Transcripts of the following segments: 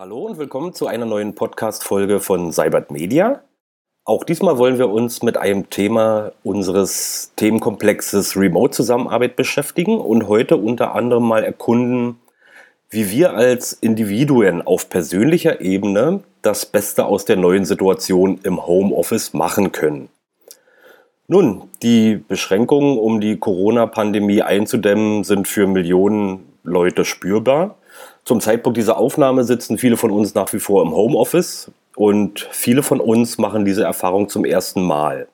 Hallo und willkommen zu einer neuen Podcast-Folge von Cybert Media. Auch diesmal wollen wir uns mit einem Thema unseres Themenkomplexes Remote-Zusammenarbeit beschäftigen und heute unter anderem mal erkunden, wie wir als Individuen auf persönlicher Ebene das Beste aus der neuen Situation im Homeoffice machen können. Nun, die Beschränkungen, um die Corona-Pandemie einzudämmen, sind für Millionen Leute spürbar. Zum Zeitpunkt dieser Aufnahme sitzen viele von uns nach wie vor im Homeoffice und viele von uns machen diese Erfahrung zum ersten Mal.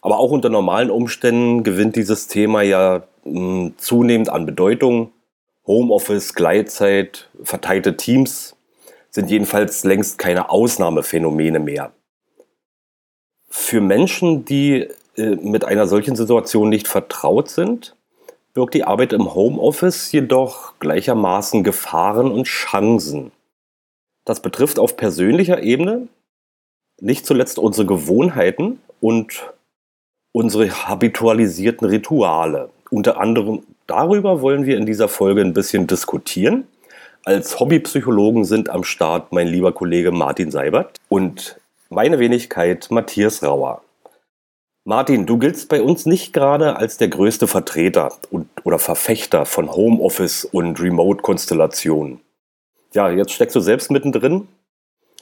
Aber auch unter normalen Umständen gewinnt dieses Thema ja hm, zunehmend an Bedeutung. Homeoffice, Gleitzeit, verteilte Teams sind jedenfalls längst keine Ausnahmephänomene mehr. Für Menschen, die äh, mit einer solchen Situation nicht vertraut sind, birgt die Arbeit im Homeoffice jedoch gleichermaßen Gefahren und Chancen. Das betrifft auf persönlicher Ebene nicht zuletzt unsere Gewohnheiten und unsere habitualisierten Rituale. Unter anderem darüber wollen wir in dieser Folge ein bisschen diskutieren. Als Hobbypsychologen sind am Start mein lieber Kollege Martin Seibert und meine Wenigkeit Matthias Rauer. Martin, du giltst bei uns nicht gerade als der größte Vertreter und, oder Verfechter von Homeoffice und Remote-Konstellationen. Ja, jetzt steckst du selbst mittendrin.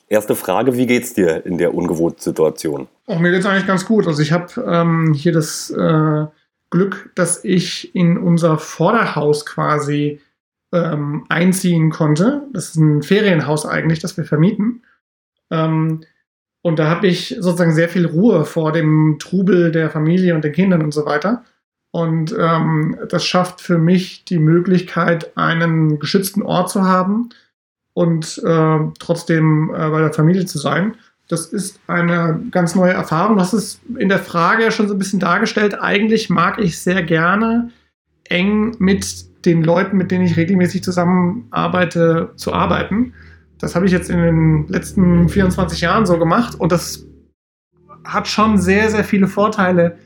Erste Frage, wie geht's dir in der ungewohnten Situation? Oh, mir geht's eigentlich ganz gut. Also ich habe ähm, hier das äh, Glück, dass ich in unser Vorderhaus quasi ähm, einziehen konnte. Das ist ein Ferienhaus eigentlich, das wir vermieten. Ähm, und da habe ich sozusagen sehr viel Ruhe vor dem Trubel der Familie und den Kindern und so weiter. Und ähm, das schafft für mich die Möglichkeit, einen geschützten Ort zu haben und äh, trotzdem äh, bei der Familie zu sein. Das ist eine ganz neue Erfahrung. Du hast es in der Frage schon so ein bisschen dargestellt. Eigentlich mag ich sehr gerne eng mit den Leuten, mit denen ich regelmäßig zusammenarbeite, zu arbeiten. Das habe ich jetzt in den letzten 24 Jahren so gemacht und das hat schon sehr, sehr viele Vorteile,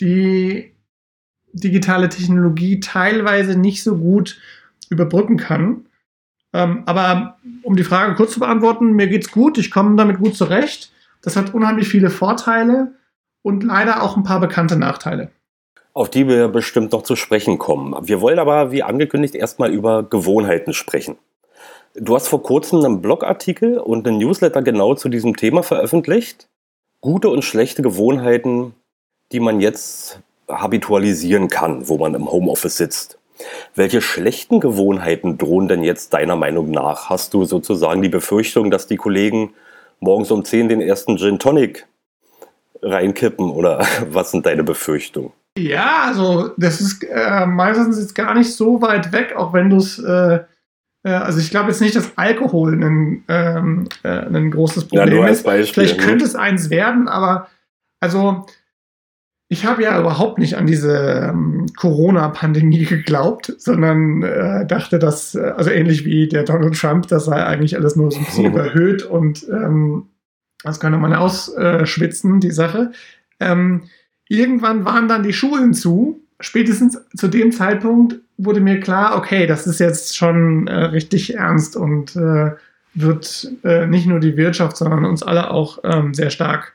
die digitale Technologie teilweise nicht so gut überbrücken kann. Ähm, aber um die Frage kurz zu beantworten, mir geht's gut, ich komme damit gut zurecht. Das hat unheimlich viele Vorteile und leider auch ein paar bekannte Nachteile. Auf die wir bestimmt noch zu sprechen kommen. Wir wollen aber, wie angekündigt, erstmal über Gewohnheiten sprechen. Du hast vor kurzem einen Blogartikel und einen Newsletter genau zu diesem Thema veröffentlicht. Gute und schlechte Gewohnheiten, die man jetzt habitualisieren kann, wo man im Homeoffice sitzt. Welche schlechten Gewohnheiten drohen denn jetzt deiner Meinung nach? Hast du sozusagen die Befürchtung, dass die Kollegen morgens um 10 den ersten Gin Tonic reinkippen oder was sind deine Befürchtungen? Ja, also das ist äh, meistens jetzt gar nicht so weit weg, auch wenn du es äh, also ich glaube jetzt nicht, dass Alkohol ein, ähm, äh, ein großes Problem ja, ist. Beispiel, Vielleicht ne? könnte es eins werden, aber also ich habe ja überhaupt nicht an diese ähm, Corona-Pandemie geglaubt, sondern äh, dachte, dass, äh, also ähnlich wie der Donald Trump, das sei eigentlich alles nur so ein bisschen überhöht und ähm, das könnte man ausschwitzen, die Sache. Ähm, irgendwann waren dann die Schulen zu spätestens zu dem Zeitpunkt wurde mir klar, okay, das ist jetzt schon äh, richtig ernst und äh, wird äh, nicht nur die Wirtschaft, sondern uns alle auch ähm, sehr stark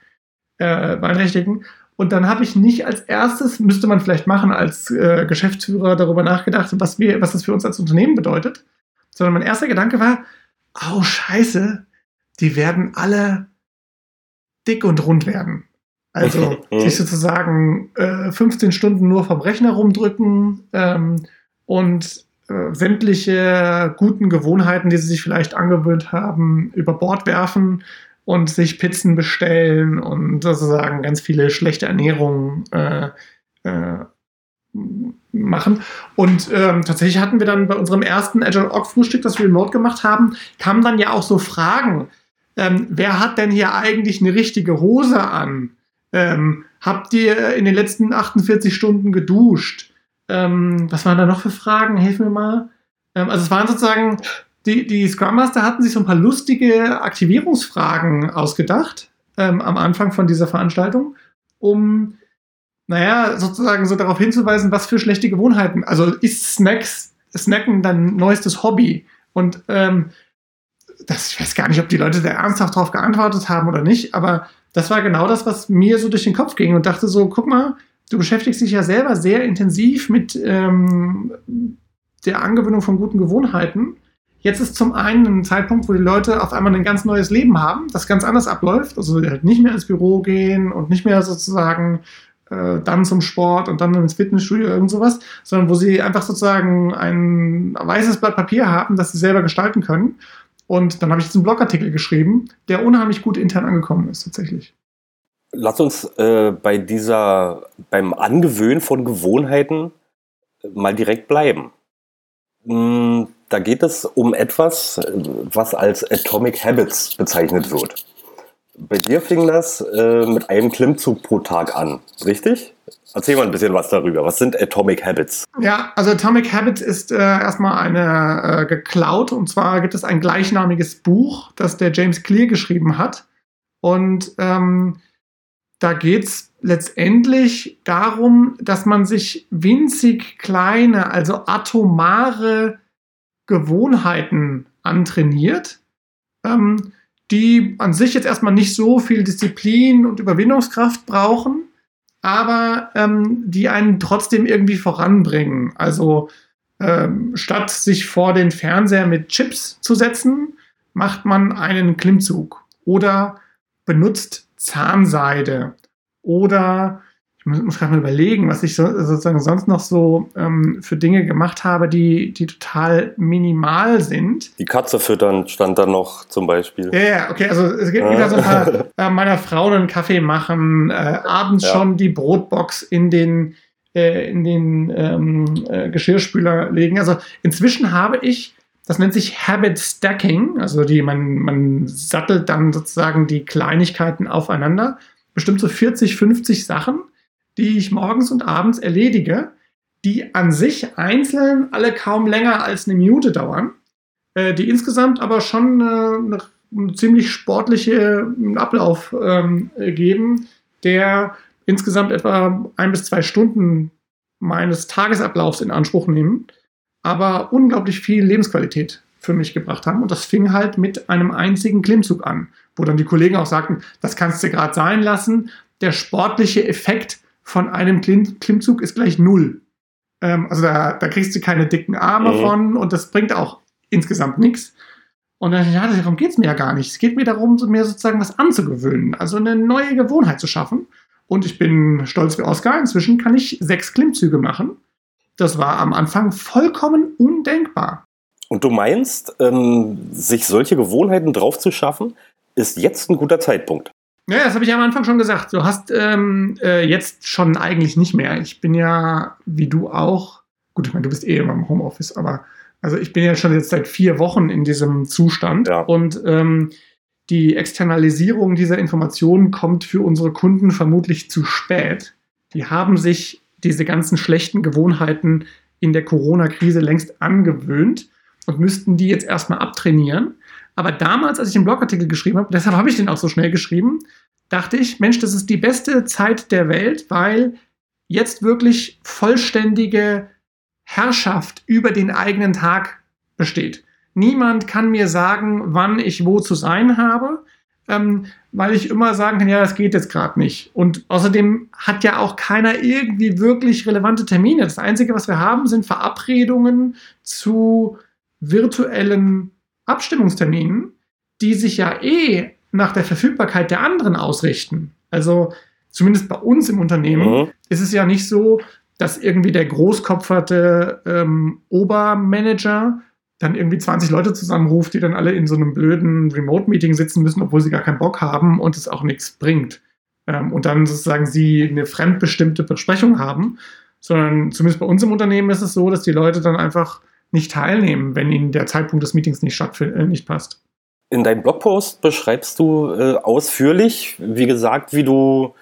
äh, beeinträchtigen. Und dann habe ich nicht als erstes, müsste man vielleicht machen, als äh, Geschäftsführer darüber nachgedacht, was, wir, was das für uns als Unternehmen bedeutet, sondern mein erster Gedanke war, oh scheiße, die werden alle dick und rund werden. Also sich sozusagen äh, 15 Stunden nur vom Rechner rumdrücken ähm, und äh, sämtliche guten Gewohnheiten, die sie sich vielleicht angewöhnt haben, über Bord werfen und sich Pizzen bestellen und sozusagen ganz viele schlechte Ernährungen äh, äh, machen. Und ähm, tatsächlich hatten wir dann bei unserem ersten Agile Org Frühstück, das wir remote gemacht haben, kamen dann ja auch so Fragen. Ähm, wer hat denn hier eigentlich eine richtige Hose an? Ähm, habt ihr in den letzten 48 Stunden geduscht? Ähm, was waren da noch für Fragen? Hilf mir mal. Ähm, also es waren sozusagen, die, die Scrum Master hatten sich so ein paar lustige Aktivierungsfragen ausgedacht ähm, am Anfang von dieser Veranstaltung, um, naja, sozusagen so darauf hinzuweisen, was für schlechte Gewohnheiten. Also ist Snacks, Snacken dann neuestes Hobby? Und ähm, das, ich weiß gar nicht, ob die Leute da ernsthaft darauf geantwortet haben oder nicht, aber das war genau das, was mir so durch den Kopf ging und dachte so, guck mal, du beschäftigst dich ja selber sehr intensiv mit ähm, der Angewöhnung von guten Gewohnheiten. Jetzt ist zum einen ein Zeitpunkt, wo die Leute auf einmal ein ganz neues Leben haben, das ganz anders abläuft. Also halt nicht mehr ins Büro gehen und nicht mehr sozusagen äh, dann zum Sport und dann ins Fitnessstudio irgend sowas, sondern wo sie einfach sozusagen ein weißes Blatt Papier haben, das sie selber gestalten können. Und dann habe ich einen Blogartikel geschrieben, der unheimlich gut intern angekommen ist tatsächlich. Lass uns äh, bei dieser, beim Angewöhnen von Gewohnheiten mal direkt bleiben. Hm, da geht es um etwas, was als Atomic Habits bezeichnet wird. Bei dir fing das äh, mit einem Klimmzug pro Tag an, richtig? Erzähl mal ein bisschen was darüber. Was sind Atomic Habits? Ja, also Atomic Habits ist äh, erstmal eine äh, geklaut. Und zwar gibt es ein gleichnamiges Buch, das der James Clear geschrieben hat. Und ähm, da geht es letztendlich darum, dass man sich winzig kleine, also atomare Gewohnheiten antrainiert. Ähm, die an sich jetzt erstmal nicht so viel Disziplin und Überwindungskraft brauchen, aber ähm, die einen trotzdem irgendwie voranbringen. Also ähm, statt sich vor den Fernseher mit Chips zu setzen, macht man einen Klimmzug oder benutzt Zahnseide oder muss gerade mal überlegen, was ich so, sozusagen sonst noch so ähm, für Dinge gemacht habe, die, die total minimal sind. Die Katze füttern stand da noch zum Beispiel. Ja, yeah, okay, also es gibt wieder so ein paar äh, meiner Frau einen Kaffee machen, äh, abends ja. schon die Brotbox in den äh, in den ähm, äh, Geschirrspüler legen. Also inzwischen habe ich das nennt sich Habit Stacking, also die, man, man sattelt dann sozusagen die Kleinigkeiten aufeinander. Bestimmt so 40, 50 Sachen, die ich morgens und abends erledige, die an sich einzeln alle kaum länger als eine Minute dauern, äh, die insgesamt aber schon eine, eine ziemlich sportliche Ablauf ähm, geben, der insgesamt etwa ein bis zwei Stunden meines Tagesablaufs in Anspruch nehmen, aber unglaublich viel Lebensqualität für mich gebracht haben. Und das fing halt mit einem einzigen Klimmzug an, wo dann die Kollegen auch sagten, das kannst du gerade sein lassen. Der sportliche Effekt von einem Klimm Klimmzug ist gleich null. Ähm, also da, da kriegst du keine dicken Arme mhm. von und das bringt auch insgesamt nichts. Und dann, ja, darum geht es mir ja gar nicht. Es geht mir darum, mir sozusagen was anzugewöhnen, also eine neue Gewohnheit zu schaffen. Und ich bin stolz wie Oscar. Inzwischen kann ich sechs Klimmzüge machen. Das war am Anfang vollkommen undenkbar. Und du meinst, ähm, sich solche Gewohnheiten drauf zu schaffen, ist jetzt ein guter Zeitpunkt? Ja, das habe ich am Anfang schon gesagt. Du hast ähm, äh, jetzt schon eigentlich nicht mehr. Ich bin ja, wie du auch, gut, ich meine, du bist eh immer im Homeoffice, aber also ich bin ja schon jetzt seit vier Wochen in diesem Zustand ja. und ähm, die Externalisierung dieser Informationen kommt für unsere Kunden vermutlich zu spät. Die haben sich diese ganzen schlechten Gewohnheiten in der Corona-Krise längst angewöhnt und müssten die jetzt erstmal abtrainieren. Aber damals, als ich den Blogartikel geschrieben habe, deshalb habe ich den auch so schnell geschrieben, dachte ich, Mensch, das ist die beste Zeit der Welt, weil jetzt wirklich vollständige Herrschaft über den eigenen Tag besteht. Niemand kann mir sagen, wann ich wo zu sein habe, ähm, weil ich immer sagen kann, ja, das geht jetzt gerade nicht. Und außerdem hat ja auch keiner irgendwie wirklich relevante Termine. Das Einzige, was wir haben, sind Verabredungen zu virtuellen Abstimmungsterminen, die sich ja eh nach der Verfügbarkeit der anderen ausrichten. Also zumindest bei uns im Unternehmen mhm. ist es ja nicht so, dass irgendwie der großkopferte ähm, Obermanager dann irgendwie 20 Leute zusammenruft, die dann alle in so einem blöden Remote-Meeting sitzen müssen, obwohl sie gar keinen Bock haben und es auch nichts bringt. Ähm, und dann sozusagen sie eine fremdbestimmte Besprechung haben, sondern zumindest bei uns im Unternehmen ist es so, dass die Leute dann einfach nicht teilnehmen, wenn ihnen der Zeitpunkt des Meetings nicht äh, nicht passt. In deinem Blogpost beschreibst du äh, ausführlich, wie gesagt, wie du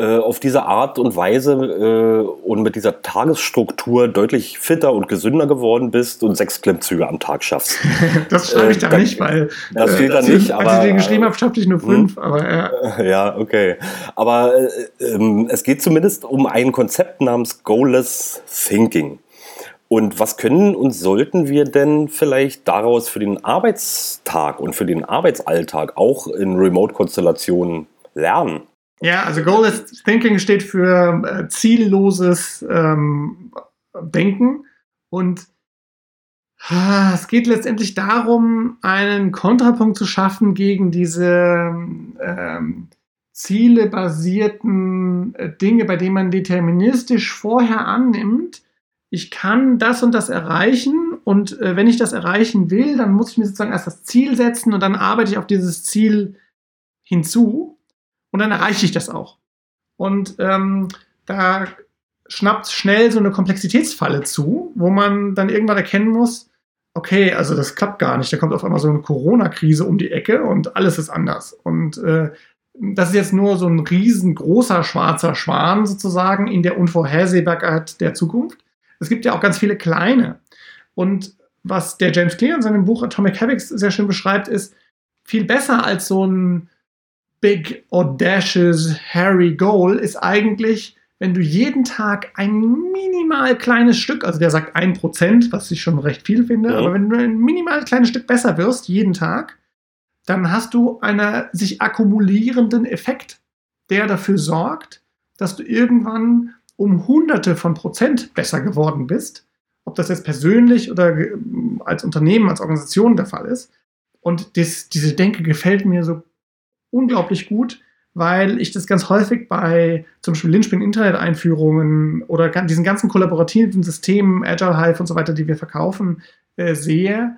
äh, auf diese Art und Weise äh, und mit dieser Tagesstruktur deutlich fitter und gesünder geworden bist und sechs Klimmzüge am Tag schaffst. das schreibe ich da äh, nicht, weil das steht da nicht. Als aber, ich den geschrieben habe, schaffte ich nur fünf. Hm? Aber ja. ja, okay. Aber ähm, es geht zumindest um ein Konzept namens Goalless Thinking. Und was können und sollten wir denn vielleicht daraus für den Arbeitstag und für den Arbeitsalltag auch in Remote-Konstellationen lernen? Ja, also Goalless Thinking steht für äh, zielloses ähm, Denken und ah, es geht letztendlich darum, einen Kontrapunkt zu schaffen gegen diese ähm, zielebasierten äh, Dinge, bei denen man deterministisch vorher annimmt, ich kann das und das erreichen und äh, wenn ich das erreichen will, dann muss ich mir sozusagen erst das Ziel setzen und dann arbeite ich auf dieses Ziel hinzu und dann erreiche ich das auch. Und ähm, da schnappt schnell so eine Komplexitätsfalle zu, wo man dann irgendwann erkennen muss, okay, also das klappt gar nicht. Da kommt auf einmal so eine Corona-Krise um die Ecke und alles ist anders. Und äh, das ist jetzt nur so ein riesengroßer schwarzer Schwan sozusagen in der Unvorhersehbarkeit der Zukunft. Es gibt ja auch ganz viele kleine. Und was der James Clear in seinem Buch Atomic Habits sehr schön beschreibt, ist viel besser als so ein big, audacious, hairy Goal ist eigentlich, wenn du jeden Tag ein minimal kleines Stück, also der sagt ein Prozent, was ich schon recht viel finde, ja. aber wenn du ein minimal kleines Stück besser wirst, jeden Tag, dann hast du einen sich akkumulierenden Effekt, der dafür sorgt, dass du irgendwann um Hunderte von Prozent besser geworden bist. Ob das jetzt persönlich oder als Unternehmen, als Organisation der Fall ist. Und das, diese Denke gefällt mir so unglaublich gut, weil ich das ganz häufig bei zum Beispiel Linchpin-Internet-Einführungen oder diesen ganzen kollaborativen Systemen, Agile Hive und so weiter, die wir verkaufen, äh, sehe.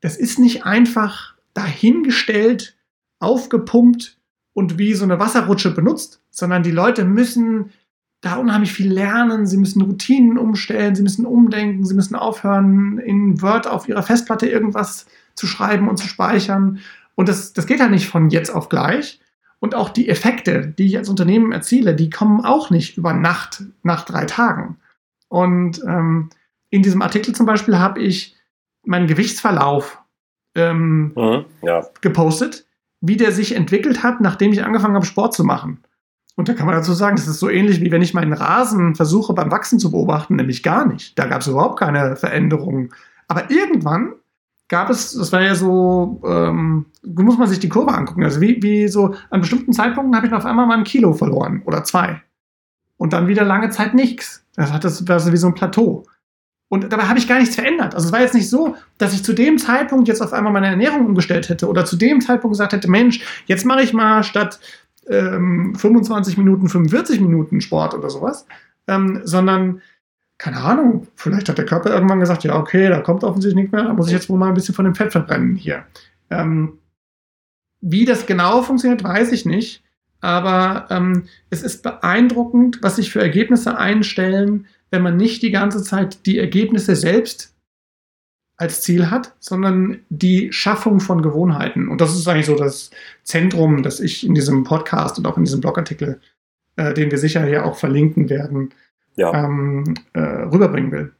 Das ist nicht einfach dahingestellt, aufgepumpt und wie so eine Wasserrutsche benutzt, sondern die Leute müssen da unheimlich viel lernen, sie müssen Routinen umstellen, sie müssen umdenken, sie müssen aufhören, in Word auf ihrer Festplatte irgendwas zu schreiben und zu speichern. Und das, das geht halt nicht von jetzt auf gleich. Und auch die Effekte, die ich als Unternehmen erziele, die kommen auch nicht über Nacht nach drei Tagen. Und ähm, in diesem Artikel zum Beispiel habe ich meinen Gewichtsverlauf ähm, mhm, ja. gepostet, wie der sich entwickelt hat, nachdem ich angefangen habe, Sport zu machen. Und da kann man dazu sagen, das ist so ähnlich wie wenn ich meinen Rasen versuche beim Wachsen zu beobachten, nämlich gar nicht. Da gab es überhaupt keine Veränderungen. Aber irgendwann gab es, das war ja so, ähm, muss man sich die Kurve angucken. Also wie, wie so an bestimmten Zeitpunkten habe ich auf einmal mal ein Kilo verloren oder zwei. Und dann wieder lange Zeit nichts. Das hat das, das wie so ein Plateau. Und dabei habe ich gar nichts verändert. Also es war jetzt nicht so, dass ich zu dem Zeitpunkt jetzt auf einmal meine Ernährung umgestellt hätte oder zu dem Zeitpunkt gesagt hätte, Mensch, jetzt mache ich mal statt ähm, 25 Minuten, 45 Minuten Sport oder sowas, ähm, sondern keine Ahnung, vielleicht hat der Körper irgendwann gesagt, ja, okay, da kommt offensichtlich nichts mehr, da muss ich jetzt wohl mal ein bisschen von dem Fett verbrennen hier. Ähm, wie das genau funktioniert, weiß ich nicht, aber ähm, es ist beeindruckend, was sich für Ergebnisse einstellen, wenn man nicht die ganze Zeit die Ergebnisse selbst als Ziel hat, sondern die Schaffung von Gewohnheiten. Und das ist eigentlich so das Zentrum, das ich in diesem Podcast und auch in diesem Blogartikel, äh, den wir sicher hier auch verlinken werden, ja. ähm, äh, rüberbringen will.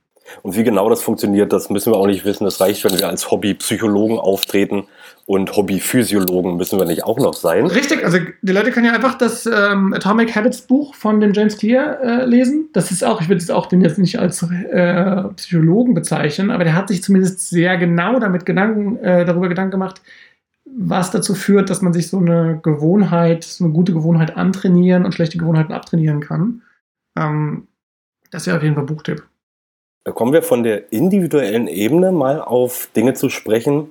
Und wie genau das funktioniert, das müssen wir auch nicht wissen. Es reicht, wenn wir als Hobbypsychologen auftreten und Hobbyphysiologen müssen wir nicht auch noch sein. Richtig, also die Leute können ja einfach das ähm, Atomic Habits Buch von dem James Clear äh, lesen. Das ist auch, ich würde es auch den jetzt nicht als äh, Psychologen bezeichnen, aber der hat sich zumindest sehr genau damit Gedanken, äh, darüber Gedanken gemacht, was dazu führt, dass man sich so eine Gewohnheit, so eine gute Gewohnheit antrainieren und schlechte Gewohnheiten abtrainieren kann. Ähm, das wäre auf jeden Fall Buchtipp. Kommen wir von der individuellen Ebene mal auf Dinge zu sprechen,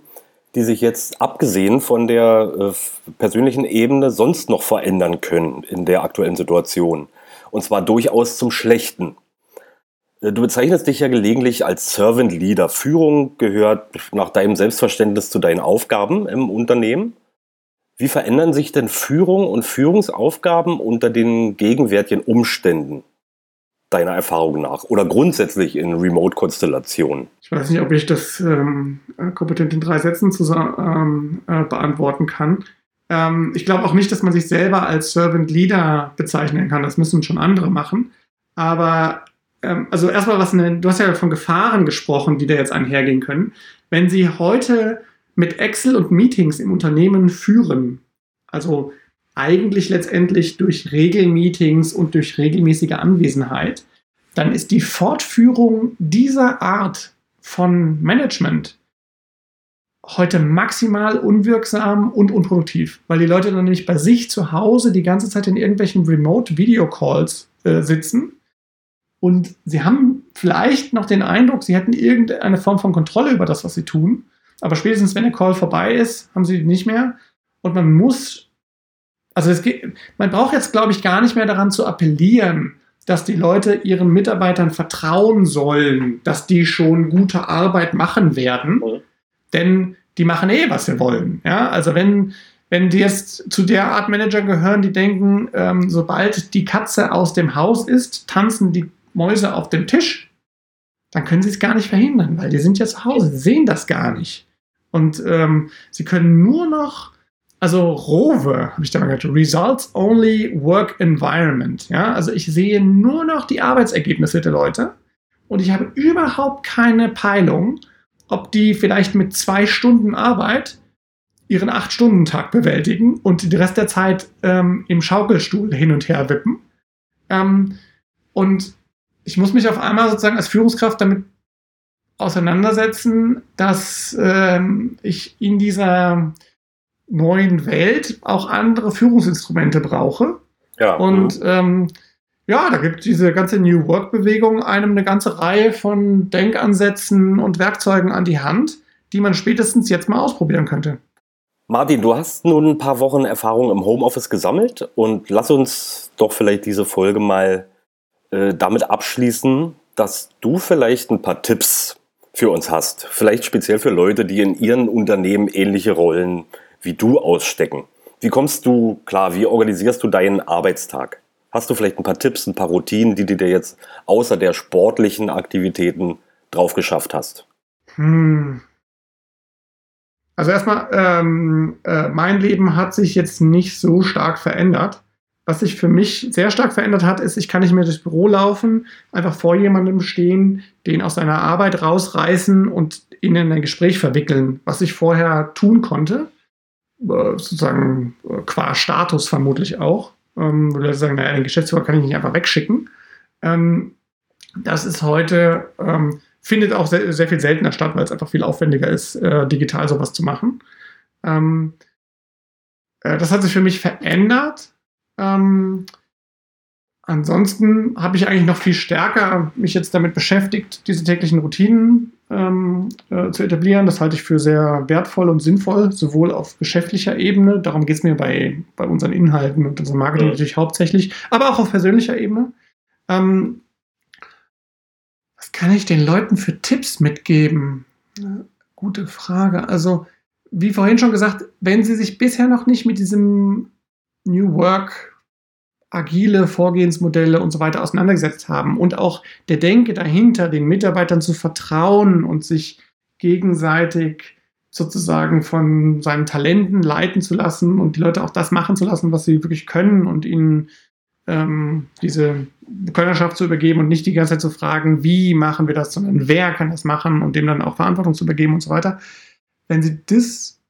die sich jetzt abgesehen von der äh, persönlichen Ebene sonst noch verändern können in der aktuellen Situation. Und zwar durchaus zum Schlechten. Äh, du bezeichnest dich ja gelegentlich als Servant Leader. Führung gehört nach deinem Selbstverständnis zu deinen Aufgaben im Unternehmen. Wie verändern sich denn Führung und Führungsaufgaben unter den gegenwärtigen Umständen? Deiner Erfahrung nach oder grundsätzlich in Remote-Konstellationen? Ich weiß nicht, ob ich das ähm, äh, kompetent in drei Sätzen zusammen, ähm, äh, beantworten kann. Ähm, ich glaube auch nicht, dass man sich selber als Servant Leader bezeichnen kann. Das müssen schon andere machen. Aber ähm, also erstmal was, eine, du hast ja von Gefahren gesprochen, die da jetzt einhergehen können. Wenn Sie heute mit Excel und Meetings im Unternehmen führen, also eigentlich letztendlich durch Regelmeetings und durch regelmäßige Anwesenheit, dann ist die Fortführung dieser Art von Management heute maximal unwirksam und unproduktiv, weil die Leute dann nämlich bei sich zu Hause die ganze Zeit in irgendwelchen Remote-Video-Calls äh, sitzen. Und sie haben vielleicht noch den Eindruck, sie hätten irgendeine Form von Kontrolle über das, was sie tun, aber spätestens wenn der Call vorbei ist, haben sie die nicht mehr. Und man muss, also es geht, man braucht jetzt, glaube ich, gar nicht mehr daran zu appellieren, dass die Leute ihren Mitarbeitern vertrauen sollen, dass die schon gute Arbeit machen werden. Mhm. Denn die machen eh, was sie wollen. Ja, also wenn, wenn die jetzt zu der Art Manager gehören, die denken, ähm, sobald die Katze aus dem Haus ist, tanzen die Mäuse auf dem Tisch, dann können sie es gar nicht verhindern, weil die sind ja zu Hause, sie sehen das gar nicht. Und ähm, sie können nur noch, also Rowe, habe ich da mal gehört, Results Only Work Environment. Ja, also ich sehe nur noch die Arbeitsergebnisse der Leute und ich habe überhaupt keine Peilung, ob die vielleicht mit zwei Stunden Arbeit ihren Acht-Stunden-Tag bewältigen und den Rest der Zeit ähm, im Schaukelstuhl hin und her wippen. Ähm, und ich muss mich auf einmal sozusagen als Führungskraft damit auseinandersetzen, dass ähm, ich in dieser neuen Welt auch andere Führungsinstrumente brauche. Ja. Und ähm, ja, da gibt diese ganze New Work-Bewegung einem eine ganze Reihe von Denkansätzen und Werkzeugen an die Hand, die man spätestens jetzt mal ausprobieren könnte. Martin, du hast nun ein paar Wochen Erfahrung im Homeoffice gesammelt und lass uns doch vielleicht diese Folge mal äh, damit abschließen, dass du vielleicht ein paar Tipps für uns hast. Vielleicht speziell für Leute, die in ihren Unternehmen ähnliche Rollen wie du ausstecken. Wie kommst du klar? Wie organisierst du deinen Arbeitstag? Hast du vielleicht ein paar Tipps, ein paar Routinen, die du dir jetzt außer der sportlichen Aktivitäten drauf geschafft hast? Hm. Also erstmal, ähm, äh, mein Leben hat sich jetzt nicht so stark verändert. Was sich für mich sehr stark verändert hat, ist, ich kann nicht mehr durchs Büro laufen, einfach vor jemandem stehen, den aus seiner Arbeit rausreißen und ihn in ein Gespräch verwickeln, was ich vorher tun konnte. Äh, sozusagen äh, qua Status vermutlich auch ähm, Leute sagen, naja, den Geschäftsführer kann ich nicht einfach wegschicken. Ähm, das ist heute, ähm, findet auch sehr, sehr, viel seltener statt, weil es einfach viel aufwendiger ist, äh, digital sowas zu machen. Ähm, äh, das hat sich für mich verändert. Ähm, ansonsten habe ich eigentlich noch viel stärker mich jetzt damit beschäftigt, diese täglichen Routinen ähm, äh, zu etablieren. Das halte ich für sehr wertvoll und sinnvoll, sowohl auf geschäftlicher Ebene, darum geht es mir bei, bei unseren Inhalten und unserem Marketing ja. natürlich hauptsächlich, aber auch auf persönlicher Ebene. Ähm, was kann ich den Leuten für Tipps mitgeben? Gute Frage. Also, wie vorhin schon gesagt, wenn sie sich bisher noch nicht mit diesem New Work agile Vorgehensmodelle und so weiter auseinandergesetzt haben und auch der Denke dahinter, den Mitarbeitern zu vertrauen und sich gegenseitig sozusagen von seinen Talenten leiten zu lassen und die Leute auch das machen zu lassen, was sie wirklich können und ihnen ähm, diese Könnerschaft zu übergeben und nicht die ganze Zeit zu fragen, wie machen wir das, sondern wer kann das machen und dem dann auch Verantwortung zu übergeben und so weiter. Wenn sie das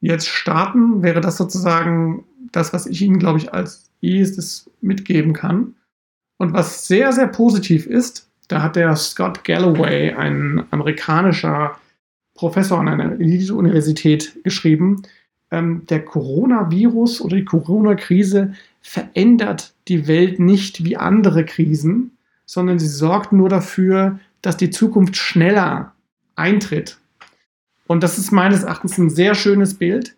jetzt starten, wäre das sozusagen das, was ich ihnen, glaube ich, als erstes mitgeben kann. Und was sehr, sehr positiv ist, da hat der Scott Galloway, ein amerikanischer Professor an einer Elite-Universität, geschrieben, ähm, der Coronavirus oder die Corona-Krise verändert die Welt nicht wie andere Krisen, sondern sie sorgt nur dafür, dass die Zukunft schneller eintritt. Und das ist meines Erachtens ein sehr schönes Bild,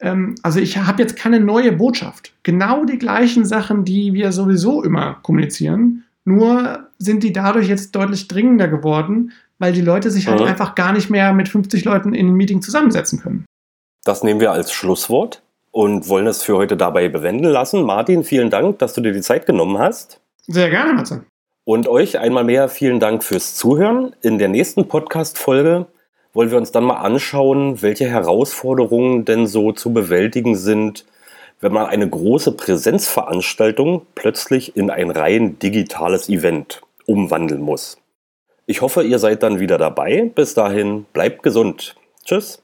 ähm, also ich habe jetzt keine neue Botschaft. Genau die gleichen Sachen, die wir sowieso immer kommunizieren, nur sind die dadurch jetzt deutlich dringender geworden, weil die Leute sich halt mhm. einfach gar nicht mehr mit 50 Leuten in einem Meeting zusammensetzen können. Das nehmen wir als Schlusswort und wollen es für heute dabei bewenden lassen. Martin, vielen Dank, dass du dir die Zeit genommen hast. Sehr gerne, Matze. Und euch einmal mehr vielen Dank fürs Zuhören. In der nächsten Podcast-Folge wollen wir uns dann mal anschauen, welche Herausforderungen denn so zu bewältigen sind, wenn man eine große Präsenzveranstaltung plötzlich in ein rein digitales Event umwandeln muss. Ich hoffe, ihr seid dann wieder dabei. Bis dahin, bleibt gesund. Tschüss.